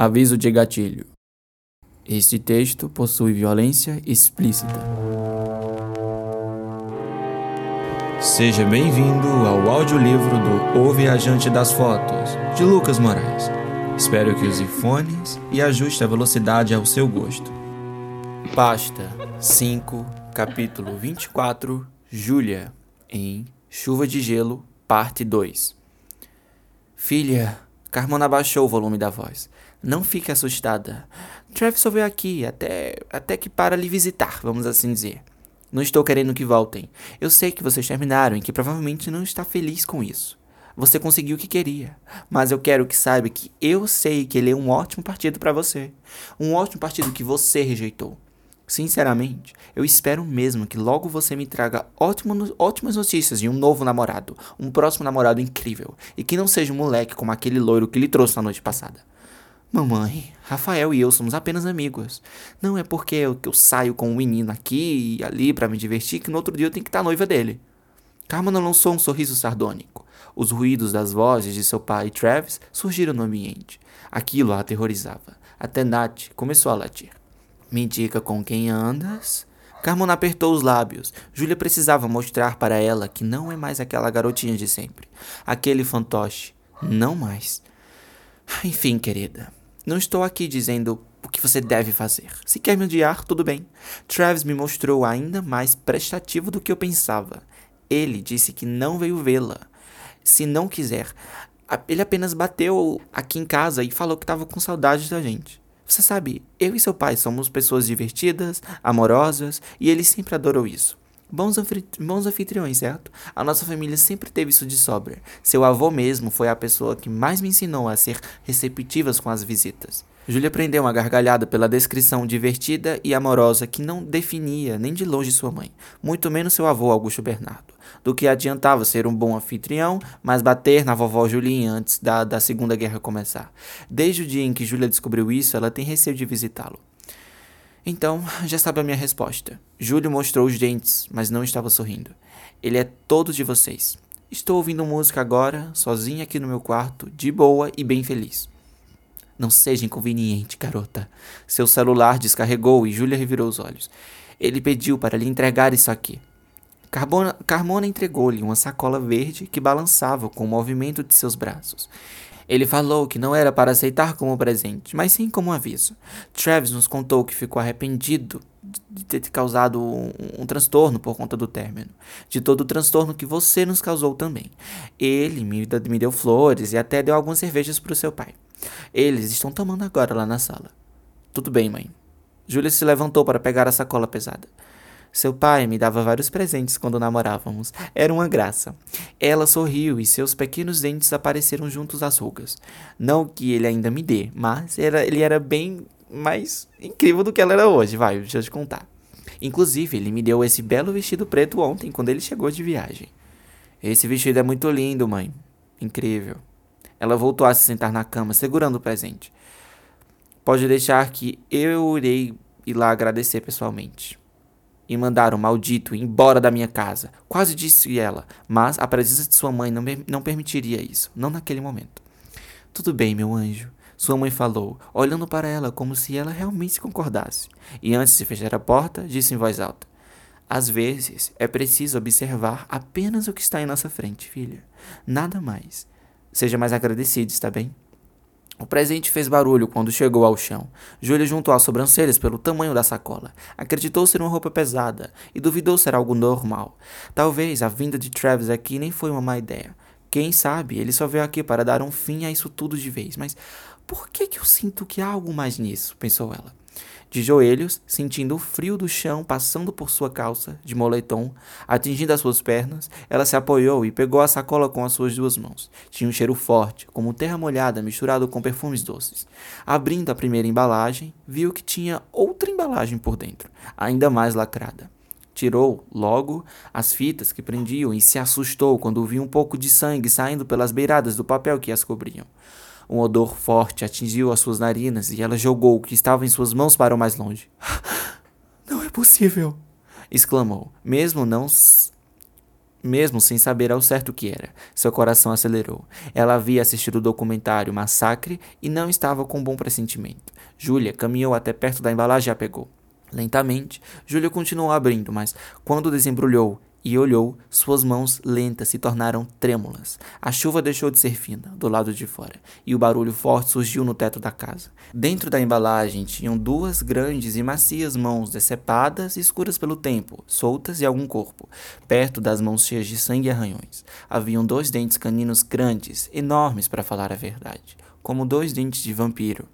Aviso de gatilho. Este texto possui violência explícita. Seja bem-vindo ao audiolivro do O Viajante das Fotos, de Lucas Moraes. Espero que use fones e ajuste a velocidade ao seu gosto. Pasta 5, capítulo 24, Júlia, em Chuva de Gelo, parte 2. Filha, Carmona abaixou o volume da voz. Não fique assustada. Travis veio aqui até, até que para lhe visitar, vamos assim dizer. Não estou querendo que voltem. Eu sei que vocês terminaram e que provavelmente não está feliz com isso. Você conseguiu o que queria, mas eu quero que saiba que eu sei que ele é um ótimo partido para você. Um ótimo partido que você rejeitou. Sinceramente, eu espero mesmo que logo você me traga ótimo, ótimas notícias de um novo namorado, um próximo namorado incrível, e que não seja um moleque como aquele loiro que lhe trouxe na noite passada. Mamãe, Rafael e eu somos apenas amigos. Não é porque eu, eu saio com um menino aqui e ali para me divertir que no outro dia eu tenho que estar noiva dele. Carmen lançou um sorriso sardônico. Os ruídos das vozes de seu pai e Travis surgiram no ambiente. Aquilo a aterrorizava. Até Nat começou a latir. Me diga com quem andas? Carmona apertou os lábios. Júlia precisava mostrar para ela que não é mais aquela garotinha de sempre. Aquele fantoche. Não mais. Enfim, querida. Não estou aqui dizendo o que você deve fazer. Se quer me odiar, tudo bem. Travis me mostrou ainda mais prestativo do que eu pensava. Ele disse que não veio vê-la. Se não quiser, ele apenas bateu aqui em casa e falou que estava com saudade da gente. Você sabe, eu e seu pai somos pessoas divertidas, amorosas, e ele sempre adorou isso. Bons, bons anfitriões, certo? A nossa família sempre teve isso de sobra. Seu avô mesmo foi a pessoa que mais me ensinou a ser receptivas com as visitas. Júlia prendeu uma gargalhada pela descrição divertida e amorosa que não definia nem de longe sua mãe, muito menos seu avô Augusto Bernardo. Do que adiantava ser um bom anfitrião, mas bater na vovó Julinha antes da, da Segunda Guerra começar. Desde o dia em que Júlia descobriu isso, ela tem receio de visitá-lo. Então, já sabe a minha resposta. Júlio mostrou os dentes, mas não estava sorrindo. Ele é todo de vocês. Estou ouvindo música agora, sozinha aqui no meu quarto, de boa e bem feliz. Não seja inconveniente, garota. Seu celular descarregou e Júlia revirou os olhos. Ele pediu para lhe entregar isso aqui. Carbona, Carmona entregou-lhe uma sacola verde que balançava com o movimento de seus braços. Ele falou que não era para aceitar como presente, mas sim como aviso. Travis nos contou que ficou arrependido de ter causado um, um, transtorno por conta do término, de todo o transtorno que você nos causou também. Ele me, me deu flores e até deu algumas cervejas para o seu pai. Eles estão tomando agora lá na sala. Tudo bem, mãe. Júlia se levantou para pegar a sacola pesada. Seu pai me dava vários presentes quando namorávamos. Era uma graça. Ela sorriu e seus pequenos dentes apareceram juntos às rugas. Não que ele ainda me dê, mas era, ele era bem mais incrível do que ela era hoje, vai, deixa eu te contar. Inclusive, ele me deu esse belo vestido preto ontem quando ele chegou de viagem. Esse vestido é muito lindo, mãe. Incrível. Ela voltou a se sentar na cama, segurando o presente. Pode deixar que eu irei ir lá agradecer pessoalmente. E mandar o maldito embora da minha casa. Quase disse ela, mas a presença de sua mãe não, não permitiria isso, não naquele momento. Tudo bem, meu anjo, sua mãe falou, olhando para ela como se ela realmente concordasse. E antes de fechar a porta, disse em voz alta: Às vezes é preciso observar apenas o que está em nossa frente, filha. Nada mais. Seja mais agradecido, está bem? O presente fez barulho quando chegou ao chão. Júlia juntou as sobrancelhas pelo tamanho da sacola. Acreditou ser uma roupa pesada e duvidou ser algo normal. Talvez a vinda de Travis aqui nem foi uma má ideia. Quem sabe ele só veio aqui para dar um fim a isso tudo de vez. Mas por que, que eu sinto que há algo mais nisso? pensou ela. De joelhos, sentindo o frio do chão passando por sua calça, de moletom, atingindo as suas pernas, ela se apoiou e pegou a sacola com as suas duas mãos. Tinha um cheiro forte, como terra molhada misturado com perfumes doces. Abrindo a primeira embalagem, viu que tinha outra embalagem por dentro, ainda mais lacrada. Tirou, logo, as fitas que prendiam e se assustou quando viu um pouco de sangue saindo pelas beiradas do papel que as cobriam. Um odor forte atingiu as suas narinas e ela jogou o que estava em suas mãos para o mais longe. Não é possível! exclamou, mesmo não mesmo sem saber ao certo o que era. Seu coração acelerou. Ela havia assistido o documentário Massacre e não estava com bom pressentimento. Júlia caminhou até perto da embalagem e a pegou. Lentamente, Júlia continuou abrindo, mas quando desembrulhou e olhou, suas mãos lentas se tornaram trêmulas. A chuva deixou de ser fina do lado de fora e o barulho forte surgiu no teto da casa. Dentro da embalagem tinham duas grandes e macias mãos decepadas e escuras pelo tempo, soltas e algum corpo. Perto das mãos cheias de sangue e arranhões, haviam dois dentes caninos grandes, enormes para falar a verdade, como dois dentes de vampiro.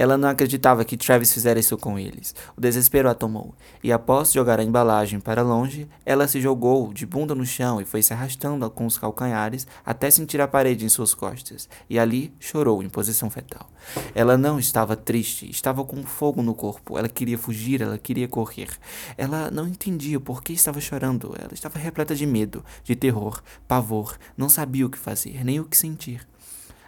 Ela não acreditava que Travis fizera isso com eles. O desespero a tomou, e após jogar a embalagem para longe, ela se jogou de bunda no chão e foi se arrastando com os calcanhares até sentir a parede em suas costas, e ali chorou em posição fetal. Ela não estava triste, estava com fogo no corpo. Ela queria fugir, ela queria correr. Ela não entendia por que estava chorando. Ela estava repleta de medo, de terror, pavor, não sabia o que fazer, nem o que sentir.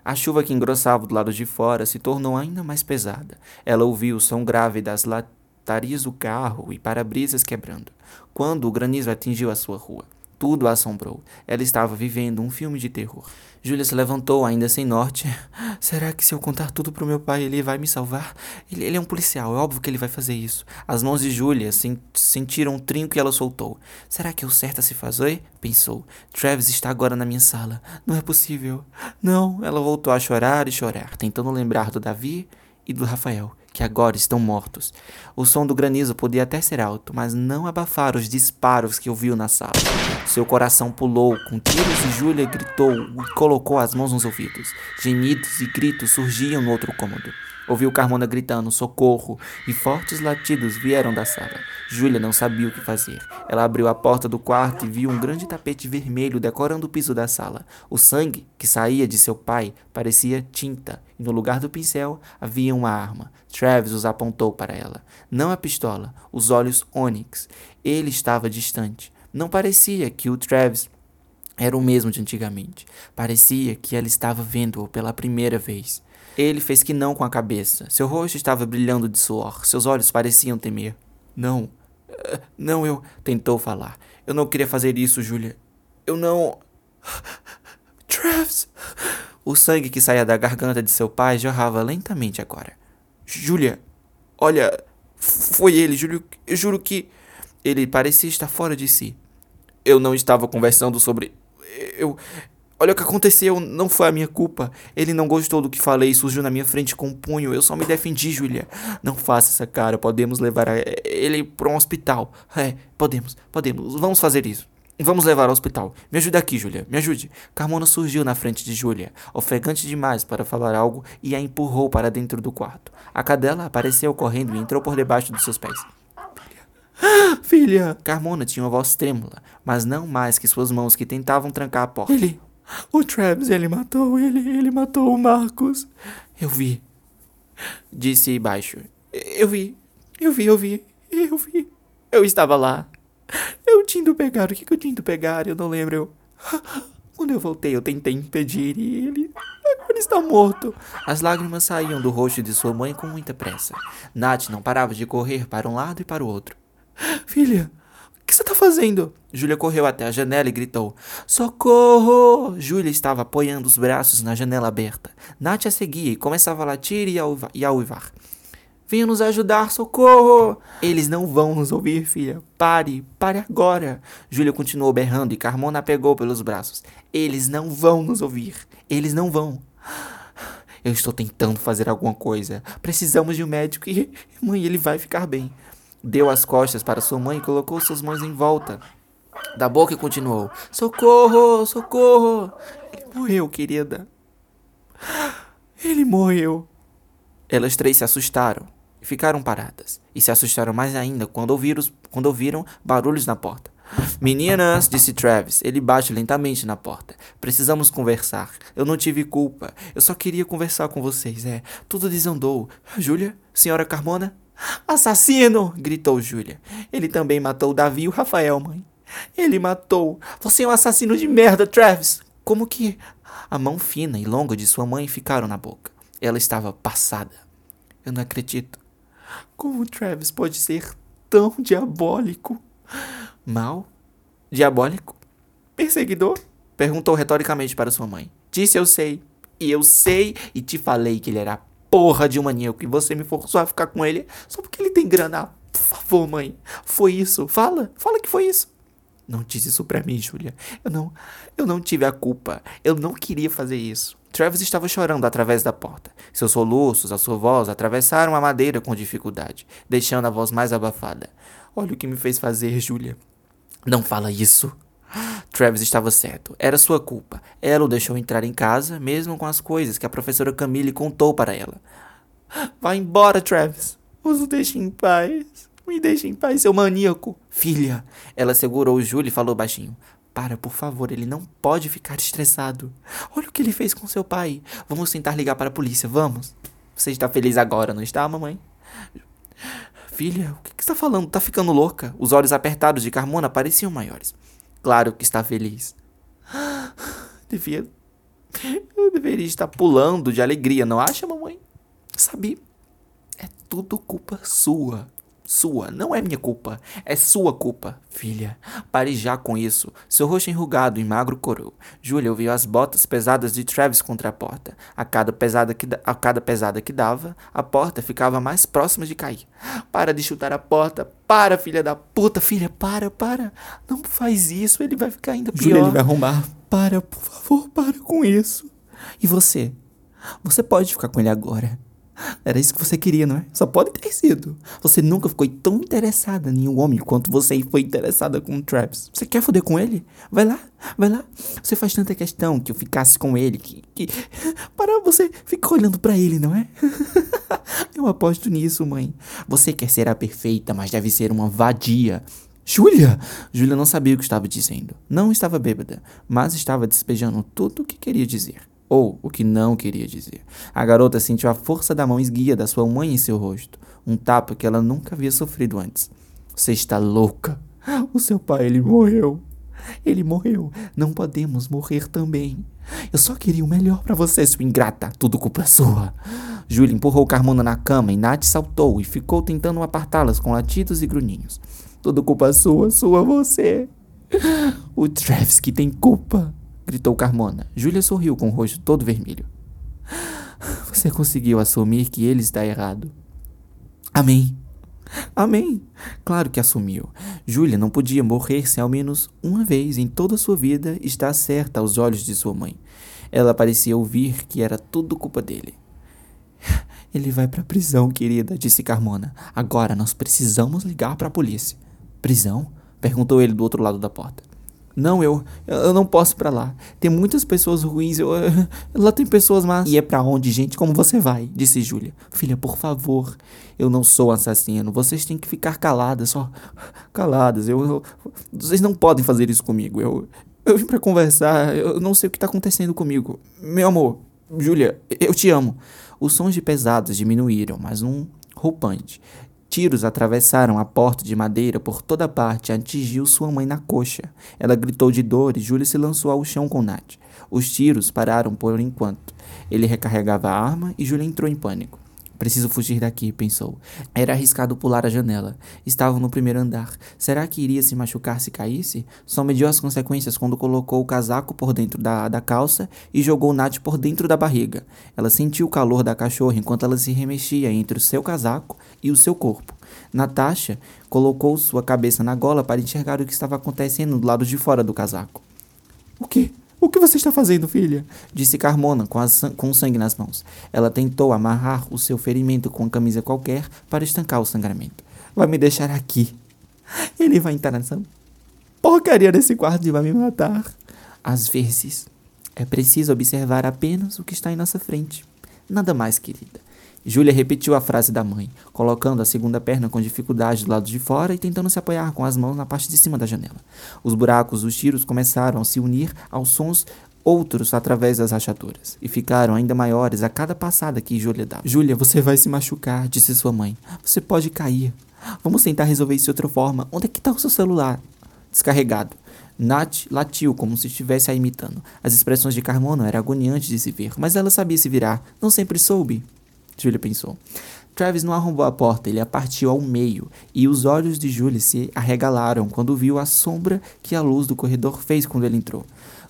A chuva que engrossava do lado de fora se tornou ainda mais pesada. Ela ouviu o som grave das latarias do carro e para-brisas quebrando, quando o granizo atingiu a sua rua. Tudo a assombrou. Ela estava vivendo um filme de terror. Júlia se levantou, ainda sem norte. Será que se eu contar tudo pro meu pai, ele vai me salvar? Ele, ele é um policial, é óbvio que ele vai fazer isso. As mãos de Júlia sentiram um trinco e ela soltou. Será que é o certo a se fazer? Pensou. Travis está agora na minha sala. Não é possível. Não. Ela voltou a chorar e chorar, tentando lembrar do Davi e do Rafael que agora estão mortos. O som do granizo podia até ser alto, mas não abafar os disparos que ouviu na sala. Seu coração pulou com tiros e Júlia gritou e colocou as mãos nos ouvidos. Gemidos e gritos surgiam no outro cômodo. Ouviu Carmona gritando socorro e fortes latidos vieram da sala. Júlia não sabia o que fazer. Ela abriu a porta do quarto e viu um grande tapete vermelho decorando o piso da sala. O sangue que saía de seu pai parecia tinta e no lugar do pincel havia uma arma. Travis os apontou para ela. Não a pistola, os olhos ônix. Ele estava distante. Não parecia que o Travis era o mesmo de antigamente. Parecia que ela estava vendo-o pela primeira vez. Ele fez que não com a cabeça. Seu rosto estava brilhando de suor. Seus olhos pareciam temer. Não. Eh, não, eu. Tentou falar. Eu não queria fazer isso, Julia. Eu não. Travis. O sangue que saía da garganta de seu pai jorrava lentamente agora. Julia, olha. Foi ele, Júlio. Eu juro que. Ele parecia estar fora de si. Eu não estava conversando sobre. Eu. Olha o que aconteceu, não foi a minha culpa. Ele não gostou do que falei e surgiu na minha frente com um punho. Eu só me defendi, Julia. Não faça essa cara, podemos levar ele para um hospital. É, podemos, podemos. Vamos fazer isso. Vamos levar ao hospital. Me ajude aqui, Julia. Me ajude. Carmona surgiu na frente de Julia, ofegante demais para falar algo, e a empurrou para dentro do quarto. A cadela apareceu correndo e entrou por debaixo dos seus pés. Filha! Filha! Carmona tinha uma voz trêmula, mas não mais que suas mãos que tentavam trancar a porta. Ele o Travis, ele matou, ele, ele matou o Marcos. Eu vi. Disse baixo. Eu vi, eu vi, eu vi, eu vi. Eu estava lá. Eu tinha ido pegar, o que, que eu tinha ido pegar? Eu não lembro. Eu... Quando eu voltei, eu tentei impedir e ele. Ele está morto. As lágrimas saíam do rosto de sua mãe com muita pressa. Nath não parava de correr para um lado e para o outro. Filha, que você está fazendo? Júlia correu até a janela e gritou: Socorro! Júlia estava apoiando os braços na janela aberta. Nath a seguia e começava a latir e a uivar. Venha nos ajudar, socorro! Eles não vão nos ouvir, filha. Pare, pare agora. Júlia continuou berrando e Carmona a pegou pelos braços. Eles não vão nos ouvir. Eles não vão. Eu estou tentando fazer alguma coisa. Precisamos de um médico e, mãe, ele vai ficar bem. Deu as costas para sua mãe e colocou suas mãos em volta da boca e continuou: Socorro, socorro! Ele morreu, querida. Ele morreu. Elas três se assustaram e ficaram paradas. E se assustaram mais ainda quando ouviram, quando ouviram barulhos na porta. Meninas, disse Travis. Ele bate lentamente na porta. Precisamos conversar. Eu não tive culpa. Eu só queria conversar com vocês. É, tudo desandou. Júlia? Senhora Carmona? Assassino! gritou Júlia. Ele também matou Davi e o Rafael, mãe. Ele matou. Você é um assassino de merda, Travis. Como que. A mão fina e longa de sua mãe ficaram na boca. Ela estava passada. Eu não acredito. Como Travis pode ser tão diabólico? Mal? Diabólico? Perseguidor? Perguntou retoricamente para sua mãe. Disse eu sei. E eu sei e te falei que ele era porra de um maníaco e você me forçou a ficar com ele só porque ele tem grana. Por favor, mãe. Foi isso. Fala. Fala que foi isso. Não disse isso pra mim, Julia. Eu não. Eu não tive a culpa. Eu não queria fazer isso. Travis estava chorando através da porta. Seus soluços, a sua voz, atravessaram a madeira com dificuldade, deixando a voz mais abafada. Olha o que me fez fazer, Julia. Não fala isso. Travis estava certo. Era sua culpa. Ela o deixou entrar em casa, mesmo com as coisas que a professora Camille contou para ela. Vá embora, Travis. Nos deixe em paz. Me deixe em paz, seu maníaco. Filha. Ela segurou Julie e falou baixinho. Para, por favor, ele não pode ficar estressado. Olha o que ele fez com seu pai. Vamos tentar ligar para a polícia, vamos. Você está feliz agora, não está, mamãe? Filha, o que, que está falando? Tá ficando louca? Os olhos apertados de Carmona pareciam maiores. Claro que está feliz. Devia. Eu deveria estar pulando de alegria, não acha, mamãe? Sabe? É tudo culpa sua. Sua, não é minha culpa, é sua culpa, filha. Pare já com isso. Seu rosto enrugado e magro corou. Julia ouviu as botas pesadas de Travis contra a porta. A cada pesada que, a cada pesada que dava, a porta ficava mais próxima de cair. Para de chutar a porta. Para, filha da puta, filha, para, para. Não faz isso, ele vai ficar ainda pior. Julia, ele vai arrombar. Para, por favor, para com isso. E você? Você pode ficar com ele agora. Era isso que você queria, não é? Só pode ter sido. Você nunca ficou tão interessada em um homem quanto você foi interessada com o Travis. Você quer foder com ele? Vai lá, vai lá. Você faz tanta questão que eu ficasse com ele que. que... Para você ficar olhando para ele, não é? eu aposto nisso, mãe. Você quer ser a perfeita, mas deve ser uma vadia. Júlia! Júlia não sabia o que estava dizendo. Não estava bêbada, mas estava despejando tudo o que queria dizer ou o que não queria dizer. A garota sentiu a força da mão esguia da sua mãe em seu rosto, um tapa que ela nunca havia sofrido antes. Você está louca. O seu pai, ele morreu. Ele morreu. Não podemos morrer também. Eu só queria o melhor para você, sua ingrata. Tudo culpa sua. Júlia empurrou Carmona na cama e Nath saltou e ficou tentando apartá-las com latidos e grunhinhos. Tudo culpa sua, sua você. O Travis que tem culpa gritou Carmona. Júlia sorriu com o rosto todo vermelho. Você conseguiu assumir que ele está errado. Amém. Amém. Claro que assumiu. Júlia não podia morrer se ao menos uma vez em toda a sua vida estar certa aos olhos de sua mãe. Ela parecia ouvir que era tudo culpa dele. Ele vai para a prisão, querida, disse Carmona. Agora nós precisamos ligar para a polícia. Prisão? perguntou ele do outro lado da porta. Não, eu, eu não posso ir pra lá. Tem muitas pessoas ruins, eu, lá tem pessoas más. E é pra onde, gente? Como você vai? Disse Júlia. Filha, por favor, eu não sou assassino. Vocês têm que ficar caladas, só caladas. Eu, eu vocês não podem fazer isso comigo. Eu, eu vim pra conversar, eu não sei o que tá acontecendo comigo. Meu amor, Júlia, eu te amo. Os sons de pesados diminuíram, mas um roupante Tiros atravessaram a porta de madeira por toda parte e atingiu sua mãe na coxa. Ela gritou de dor e Júlia se lançou ao chão com Nath. Os tiros pararam por enquanto. Ele recarregava a arma e Júlia entrou em pânico. Preciso fugir daqui, pensou. Era arriscado pular a janela. Estavam no primeiro andar. Será que iria se machucar se caísse? Só mediu as consequências quando colocou o casaco por dentro da, da calça e jogou Nath por dentro da barriga. Ela sentiu o calor da cachorra enquanto ela se remexia entre o seu casaco e o seu corpo. Natasha colocou sua cabeça na gola para enxergar o que estava acontecendo do lado de fora do casaco. O quê? O que você está fazendo, filha? Disse Carmona com, com sangue nas mãos. Ela tentou amarrar o seu ferimento com uma camisa qualquer para estancar o sangramento. Vai me deixar aqui. Ele vai entrar nessa porcaria desse quarto e vai me matar. Às vezes, é preciso observar apenas o que está em nossa frente. Nada mais, querida. Júlia repetiu a frase da mãe, colocando a segunda perna com dificuldade do lado de fora e tentando se apoiar com as mãos na parte de cima da janela. Os buracos dos tiros começaram a se unir aos sons outros através das rachaduras, e ficaram ainda maiores a cada passada que Júlia dava. Júlia, você vai se machucar, disse sua mãe. Você pode cair. Vamos tentar resolver isso de outra forma. Onde é que está o seu celular? Descarregado. Nath latiu como se estivesse a imitando. As expressões de Carmona eram agoniantes de se ver, mas ela sabia se virar. Não sempre soube. Julia pensou. Travis não arrombou a porta, ele a partiu ao meio, e os olhos de Julie se arregalaram quando viu a sombra que a luz do corredor fez quando ele entrou.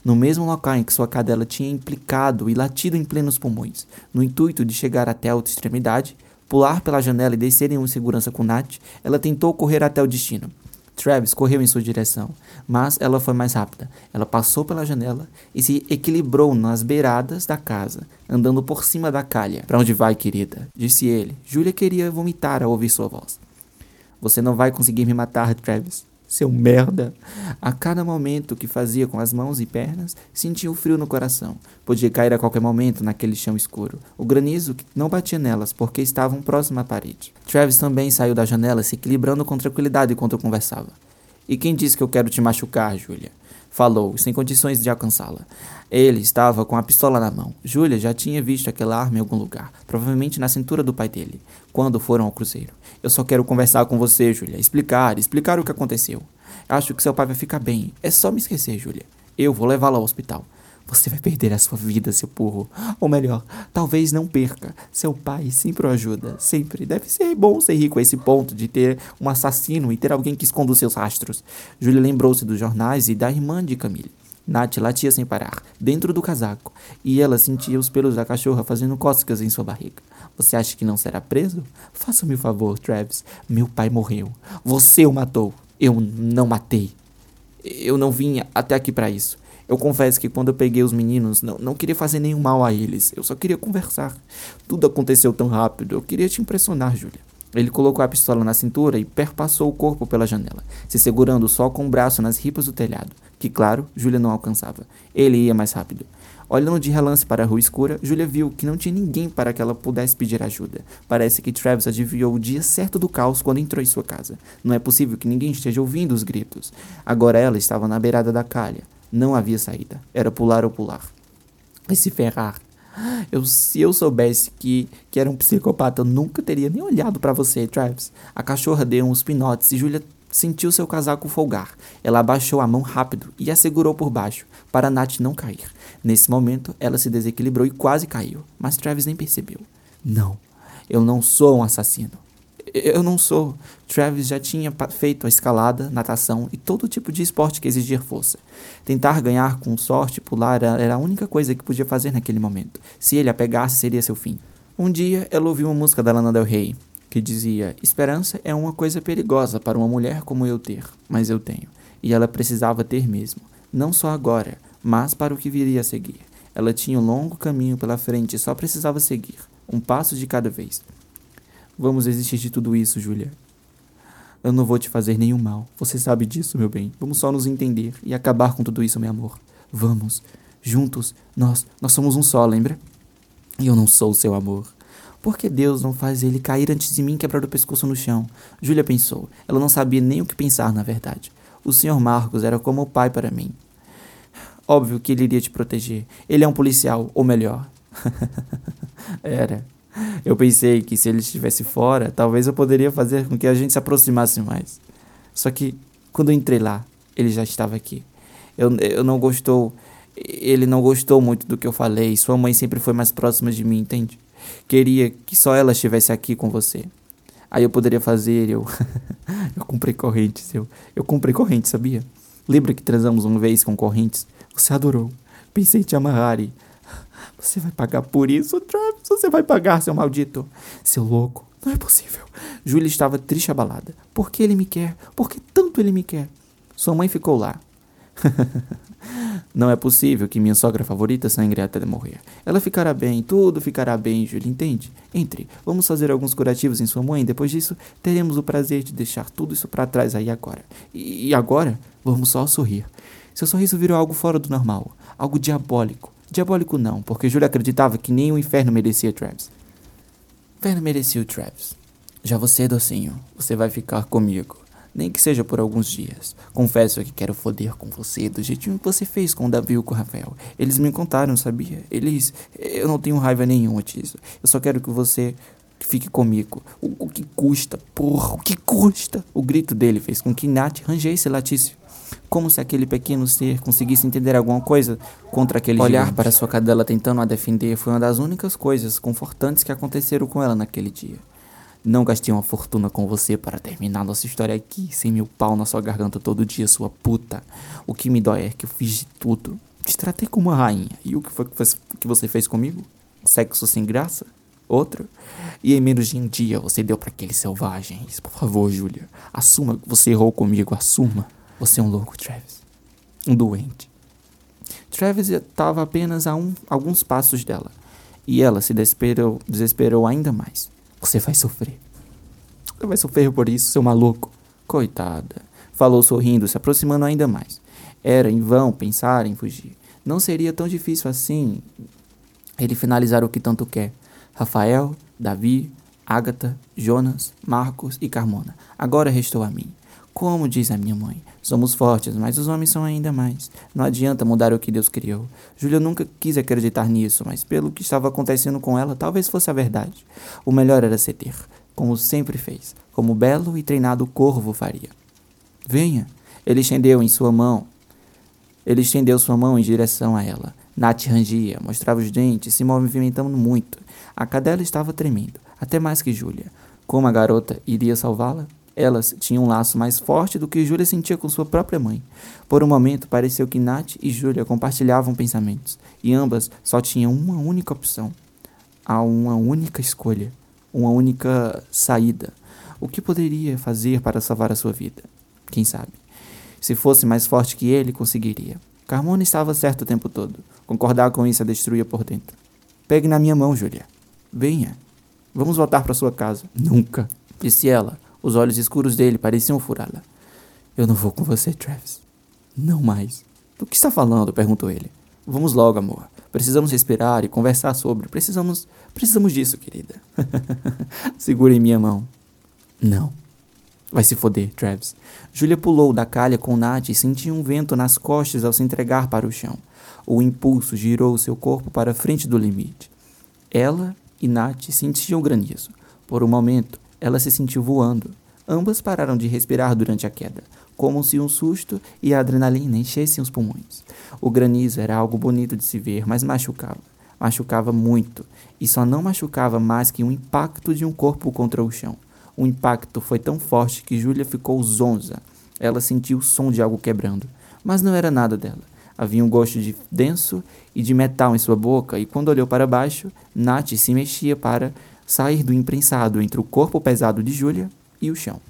No mesmo local em que sua cadela tinha implicado e latido em plenos pulmões, no intuito de chegar até a outra extremidade, pular pela janela e descer em segurança com Nat, ela tentou correr até o destino. Travis correu em sua direção, mas ela foi mais rápida. Ela passou pela janela e se equilibrou nas beiradas da casa, andando por cima da calha. Para onde vai, querida? disse ele. Julia queria vomitar ao ouvir sua voz. Você não vai conseguir me matar, Travis. Seu merda! A cada momento que fazia com as mãos e pernas, sentia o frio no coração. Podia cair a qualquer momento naquele chão escuro. O granizo não batia nelas porque estavam próximo à parede. Travis também saiu da janela, se equilibrando com tranquilidade enquanto conversava. E quem disse que eu quero te machucar, Julia? Falou, sem condições de alcançá-la. Ele estava com a pistola na mão. Julia já tinha visto aquela arma em algum lugar, provavelmente na cintura do pai dele, quando foram ao cruzeiro. Eu só quero conversar com você, Julia. Explicar, explicar o que aconteceu. Acho que seu pai vai ficar bem. É só me esquecer, Julia. Eu vou levá-lo ao hospital. Você vai perder a sua vida, seu burro. Ou melhor, talvez não perca. Seu pai sempre o ajuda. Sempre. Deve ser bom ser rico a esse ponto de ter um assassino e ter alguém que esconda os seus rastros. Julia lembrou-se dos jornais e da irmã de Camille. Nath latia sem parar, dentro do casaco, e ela sentia os pelos da cachorra fazendo cócegas em sua barriga. Você acha que não será preso? Faça-me o favor, Travis. Meu pai morreu. Você o matou. Eu não matei. Eu não vim até aqui para isso. Eu confesso que quando eu peguei os meninos, não, não queria fazer nenhum mal a eles. Eu só queria conversar. Tudo aconteceu tão rápido. Eu queria te impressionar, Julia. Ele colocou a pistola na cintura e perpassou o corpo pela janela, se segurando só com o braço nas ripas do telhado, que, claro, Julia não alcançava. Ele ia mais rápido. Olhando de relance para a rua escura, Julia viu que não tinha ninguém para que ela pudesse pedir ajuda. Parece que Travis adivinhou o dia certo do caos quando entrou em sua casa. Não é possível que ninguém esteja ouvindo os gritos. Agora ela estava na beirada da calha. Não havia saída. Era pular ou pular. E se ferrar. Eu, se eu soubesse que, que era um psicopata, eu nunca teria nem olhado para você, Travis. A cachorra deu uns pinotes e Julia sentiu seu casaco folgar. Ela abaixou a mão rápido e a segurou por baixo, para Nat não cair. Nesse momento, ela se desequilibrou e quase caiu, mas Travis nem percebeu. Não, eu não sou um assassino. Eu não sou. Travis já tinha feito a escalada, natação e todo tipo de esporte que exigia força. Tentar ganhar com sorte pular era a única coisa que podia fazer naquele momento. Se ele a pegasse, seria seu fim. Um dia, ela ouviu uma música da Lana Del Rey, que dizia: Esperança é uma coisa perigosa para uma mulher como eu ter, mas eu tenho. E ela precisava ter mesmo. Não só agora, mas para o que viria a seguir. Ela tinha um longo caminho pela frente e só precisava seguir, um passo de cada vez. Vamos desistir de tudo isso, Julia. Eu não vou te fazer nenhum mal. Você sabe disso, meu bem. Vamos só nos entender e acabar com tudo isso, meu amor. Vamos. Juntos, nós, nós somos um só, lembra? E eu não sou o seu amor. Por que Deus não faz ele cair antes de mim quebrar o pescoço no chão? Júlia pensou. Ela não sabia nem o que pensar, na verdade. O Sr. Marcos era como o pai para mim. Óbvio que ele iria te proteger. Ele é um policial, ou melhor. era. Eu pensei que se ele estivesse fora, talvez eu poderia fazer com que a gente se aproximasse mais. Só que quando eu entrei lá, ele já estava aqui. Eu, eu não gostou, ele não gostou muito do que eu falei. Sua mãe sempre foi mais próxima de mim, entende? Queria que só ela estivesse aqui com você. Aí eu poderia fazer, eu eu comprei correntes, eu eu comprei correntes, sabia? Lembra que transamos uma vez com correntes? Você adorou. Pensei em te amarrar e você vai pagar por isso, Travis. Você vai pagar, seu maldito. Seu louco. Não é possível. Julia estava triste abalada. Por que ele me quer? Por que tanto ele me quer? Sua mãe ficou lá. Não é possível que minha sogra favorita sangre até morrer. Ela ficará bem, tudo ficará bem, Julia, entende? Entre, vamos fazer alguns curativos em sua mãe. Depois disso, teremos o prazer de deixar tudo isso para trás aí agora. E agora, vamos só sorrir. Seu sorriso virou algo fora do normal, algo diabólico. Diabólico não, porque Júlia acreditava que nem o inferno merecia Travis. O inferno merecia o Travis. Já você, docinho, você vai ficar comigo. Nem que seja por alguns dias. Confesso que quero foder com você do jeitinho que você fez com o Davi e com o Rafael. Eles me contaram, sabia? Eles. Eu não tenho raiva nenhuma disso. Eu só quero que você fique comigo. O, o que custa? Porra, o que custa? O grito dele fez com que Nat rangesse Latício como se aquele pequeno ser conseguisse entender alguma coisa contra aquele Olhar para sua cadela tentando a defender foi uma das únicas coisas confortantes que aconteceram com ela naquele dia. Não gastei uma fortuna com você para terminar nossa história aqui, sem meu pau na sua garganta todo dia, sua puta. O que me dói é que eu fiz de tudo. Te tratei como uma rainha. E o que foi que você fez comigo? Sexo sem graça? Outro? E em menos de um dia você deu para aqueles selvagens. Por favor, Julia, assuma que você errou comigo, assuma. Você é um louco, Travis. Um doente. Travis estava apenas a um, alguns passos dela. E ela se desesperou, desesperou ainda mais. Você vai sofrer. Você vai sofrer por isso, seu maluco. Coitada. Falou sorrindo, se aproximando ainda mais. Era em vão pensar em fugir. Não seria tão difícil assim ele finalizar o que tanto quer. Rafael, Davi, Ágata, Jonas, Marcos e Carmona. Agora restou a mim. Como diz a minha mãe, somos fortes, mas os homens são ainda mais. Não adianta mudar o que Deus criou. Júlia nunca quis acreditar nisso, mas pelo que estava acontecendo com ela, talvez fosse a verdade. O melhor era ceder, como sempre fez, como belo e treinado corvo faria. Venha! Ele estendeu em sua mão. Ele estendeu sua mão em direção a ela. Nath rangia, mostrava os dentes, se movimentando muito. A cadela estava tremendo, até mais que Júlia. Como a garota iria salvá-la? Elas tinham um laço mais forte do que Júlia sentia com sua própria mãe. Por um momento, pareceu que Nath e Júlia compartilhavam pensamentos, e ambas só tinham uma única opção, a uma única escolha, uma única saída. O que poderia fazer para salvar a sua vida? Quem sabe? Se fosse mais forte que ele, conseguiria. Carmona estava certo o tempo todo. Concordar com isso a destruía por dentro. Pegue na minha mão, Júlia. Venha. Vamos voltar para sua casa. Nunca, disse ela, os olhos escuros dele pareciam furá-la. Eu não vou com você, Travis. Não mais. Do que está falando? perguntou ele. Vamos logo, amor. Precisamos respirar e conversar sobre. Precisamos. Precisamos disso, querida. Segure minha mão. Não. Vai se foder, Travis. Julia pulou da calha com Nath e sentiu um vento nas costas ao se entregar para o chão. O impulso girou seu corpo para a frente do limite. Ela e Nath sentiam granizo. Por um momento, ela se sentiu voando. Ambas pararam de respirar durante a queda, como se um susto e a adrenalina enchessem os pulmões. O granizo era algo bonito de se ver, mas machucava. Machucava muito, e só não machucava mais que um impacto de um corpo contra o chão. O impacto foi tão forte que Júlia ficou zonza. Ela sentiu o som de algo quebrando, mas não era nada dela. Havia um gosto de denso e de metal em sua boca, e quando olhou para baixo, Nath se mexia para sair do imprensado entre o corpo pesado de Júlia e o chão.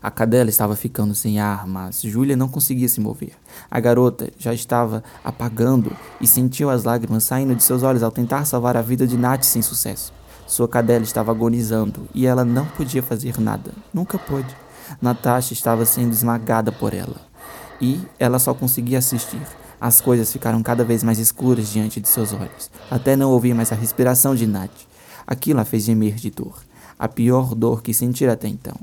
A cadela estava ficando sem ar, mas Júlia não conseguia se mover. A garota já estava apagando e sentiu as lágrimas saindo de seus olhos ao tentar salvar a vida de Nath sem sucesso. Sua cadela estava agonizando e ela não podia fazer nada. Nunca pôde. Natasha estava sendo esmagada por ela. E ela só conseguia assistir. As coisas ficaram cada vez mais escuras diante de seus olhos, até não ouvir mais a respiração de Nath. Aquilo a fez gemer de dor, a pior dor que sentira até então.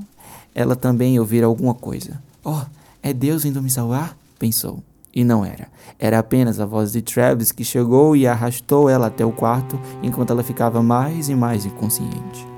Ela também ouvira alguma coisa. Oh, é Deus indo me salvar? pensou. E não era. Era apenas a voz de Travis que chegou e arrastou ela até o quarto enquanto ela ficava mais e mais inconsciente.